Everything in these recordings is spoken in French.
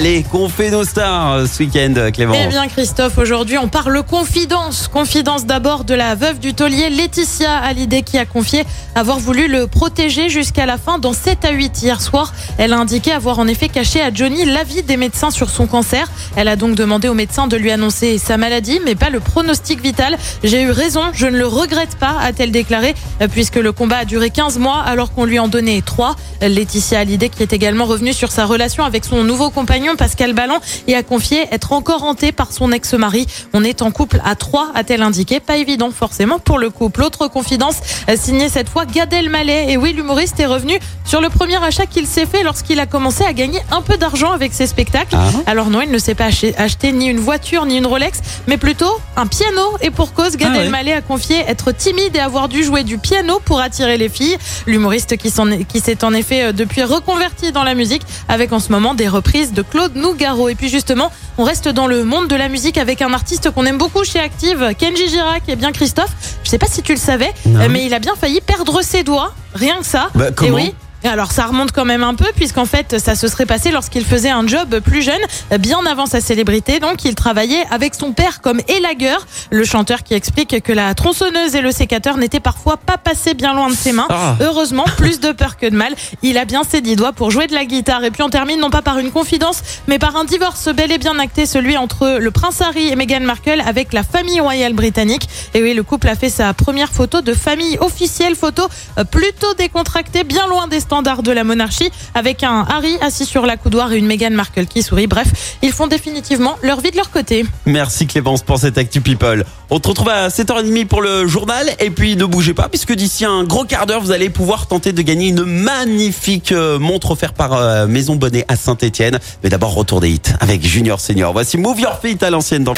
Allez, qu'on fait nos stars euh, ce week-end, Clément. Eh bien Christophe, aujourd'hui on parle confidence. Confidence d'abord de la veuve du taulier Laetitia Hallyday qui a confié avoir voulu le protéger jusqu'à la fin dans 7 à 8 hier soir. Elle a indiqué avoir en effet caché à Johnny l'avis des médecins sur son cancer. Elle a donc demandé aux médecins de lui annoncer sa maladie mais pas le pronostic vital. J'ai eu raison, je ne le regrette pas, a-t-elle déclaré, euh, puisque le combat a duré 15 mois alors qu'on lui en donnait 3. Laetitia Hallyday qui est également revenue sur sa relation avec son nouveau compagnon Pascal Ballon et a confié être encore hanté par son ex-mari. On est en couple à trois, a-t-elle indiqué. Pas évident forcément pour le couple. Autre confidence euh, signée cette fois Gad Elmaleh. Et oui, l'humoriste est revenu sur le premier achat qu'il s'est fait lorsqu'il a commencé à gagner un peu d'argent avec ses spectacles. Ah. Alors non, il ne s'est pas acheté, ni une voiture ni une Rolex, mais plutôt un piano. Et pour cause, Gad Ah ouais. Elmaleh a confié être timide et avoir dû jouer du piano pour attirer les filles. L'humoriste qui s'est en effet euh, depuis reconverti dans la musique avec en ce moment des reprises de Claude Nougaro. Et puis justement, on reste dans le monde de la musique avec un artiste qu'on aime beaucoup chez Active, Kenji Girac. Et bien Christophe, je sais pas si tu le savais, Non. mais il a bien failli perdre ses doigts, rien que ça. Bah, comment Et oui. Alors ça remonte quand même un peu puisqu'en fait ça se serait passé lorsqu'il faisait un job plus jeune, bien avant sa célébrité. Donc il travaillait avec son père comme élagueur, le chanteur qui explique que la tronçonneuse et le sécateur n'étaient parfois pas passés bien loin de ses mains. Ah. Heureusement, plus de peur que de mal, il a bien ses dix doigts pour jouer de la guitare. Et puis on termine non pas par une confidence, mais par un divorce bel et bien acté, celui entre le prince Harry et Meghan Markle avec la famille royale britannique. Et oui, le couple a fait sa première photo de famille officielle, photo euh, plutôt décontractée, bien loin des standards de la monarchie, avec un Harry assis sur la coudoir et une Meghan Markle qui sourit. Bref, ils font définitivement leur vie de leur côté. Merci Clémence pour cette Actu People. On se retrouve à 7h30 pour le journal et puis ne bougez pas puisque d'ici un gros quart d'heure vous allez pouvoir tenter de gagner une magnifique euh, montre offerte par euh, Maison Bonnet à Saint-Etienne. Mais d'abord retour des hits avec Junior Senior. Voici Move Your Feet à l'ancienne dans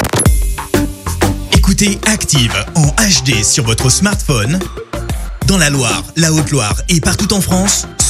Écoutez Active en HD sur votre smartphone, dans la Loire, la Haute-Loire et partout en France,